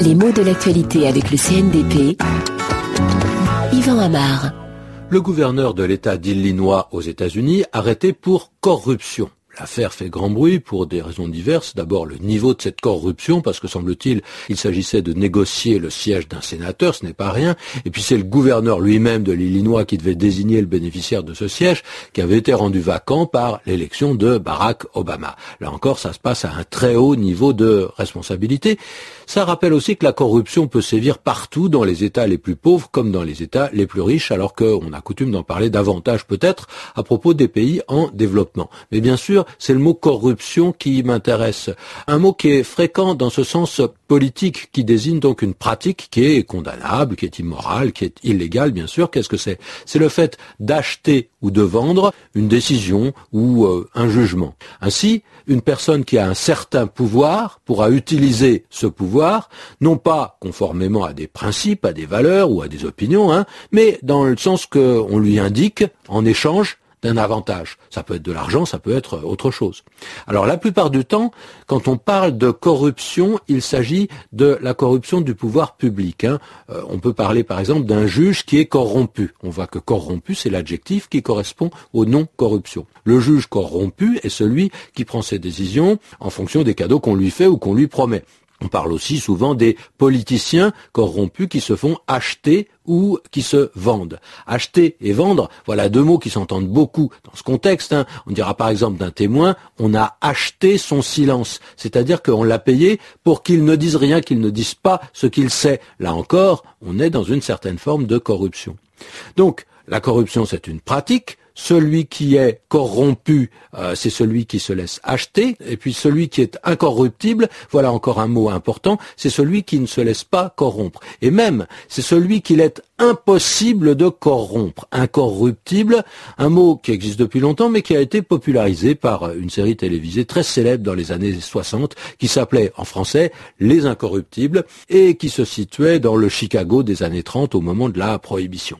Les mots de l'actualité avec le CNDP. Yvan Amar. Le gouverneur de l'État d'Illinois aux États-Unis arrêté pour corruption. L'affaire fait grand bruit pour des raisons diverses. D'abord, le niveau de cette corruption, parce que semble-t-il, il s'agissait de négocier le siège d'un sénateur, ce n'est pas rien. Et puis c'est le gouverneur lui-même de l'Illinois qui devait désigner le bénéficiaire de ce siège, qui avait été rendu vacant par l'élection de Barack Obama. Là encore, ça se passe à un très haut niveau de responsabilité. Ça rappelle aussi que la corruption peut sévir partout dans les États les plus pauvres comme dans les États les plus riches, alors qu'on a coutume d'en parler davantage peut-être à propos des pays en développement. Mais bien sûr, c'est le mot corruption qui m'intéresse. Un mot qui est fréquent dans ce sens politique, qui désigne donc une pratique qui est condamnable, qui est immorale, qui est illégale, bien sûr. Qu'est-ce que c'est? C'est le fait d'acheter ou de vendre une décision ou euh, un jugement. Ainsi, une personne qui a un certain pouvoir pourra utiliser ce pouvoir, non pas conformément à des principes, à des valeurs ou à des opinions, hein, mais dans le sens qu'on lui indique en échange d'un avantage. Ça peut être de l'argent, ça peut être autre chose. Alors la plupart du temps, quand on parle de corruption, il s'agit de la corruption du pouvoir public. Hein. Euh, on peut parler par exemple d'un juge qui est corrompu. On voit que corrompu, c'est l'adjectif qui correspond au nom corruption. Le juge corrompu est celui qui prend ses décisions en fonction des cadeaux qu'on lui fait ou qu'on lui promet. On parle aussi souvent des politiciens corrompus qui se font acheter ou qui se vendent. Acheter et vendre, voilà deux mots qui s'entendent beaucoup dans ce contexte. Hein. On dira par exemple d'un témoin, on a acheté son silence, c'est-à-dire qu'on l'a payé pour qu'il ne dise rien, qu'il ne dise pas ce qu'il sait. Là encore, on est dans une certaine forme de corruption. Donc, la corruption, c'est une pratique, celui qui est corrompu, euh, c'est celui qui se laisse acheter, et puis celui qui est incorruptible, voilà encore un mot important, c'est celui qui ne se laisse pas corrompre. Et même, c'est celui qu'il est impossible de corrompre. Incorruptible, un mot qui existe depuis longtemps, mais qui a été popularisé par une série télévisée très célèbre dans les années 60, qui s'appelait en français Les Incorruptibles, et qui se situait dans le Chicago des années 30 au moment de la prohibition.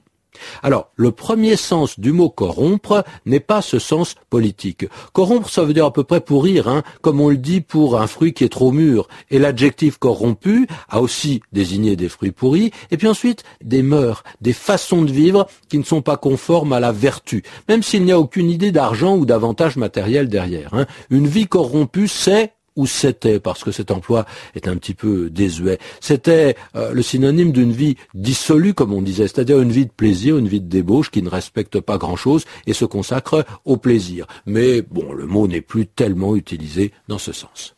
Alors, le premier sens du mot corrompre n'est pas ce sens politique. Corrompre, ça veut dire à peu près pourrir, hein, comme on le dit pour un fruit qui est trop mûr. Et l'adjectif corrompu a aussi désigné des fruits pourris, et puis ensuite des mœurs, des façons de vivre qui ne sont pas conformes à la vertu, même s'il n'y a aucune idée d'argent ou d'avantage matériel derrière. Hein. Une vie corrompue, c'est ou c'était, parce que cet emploi est un petit peu désuet, c'était euh, le synonyme d'une vie dissolue, comme on disait, c'est-à-dire une vie de plaisir, une vie de débauche qui ne respecte pas grand-chose et se consacre au plaisir. Mais bon, le mot n'est plus tellement utilisé dans ce sens.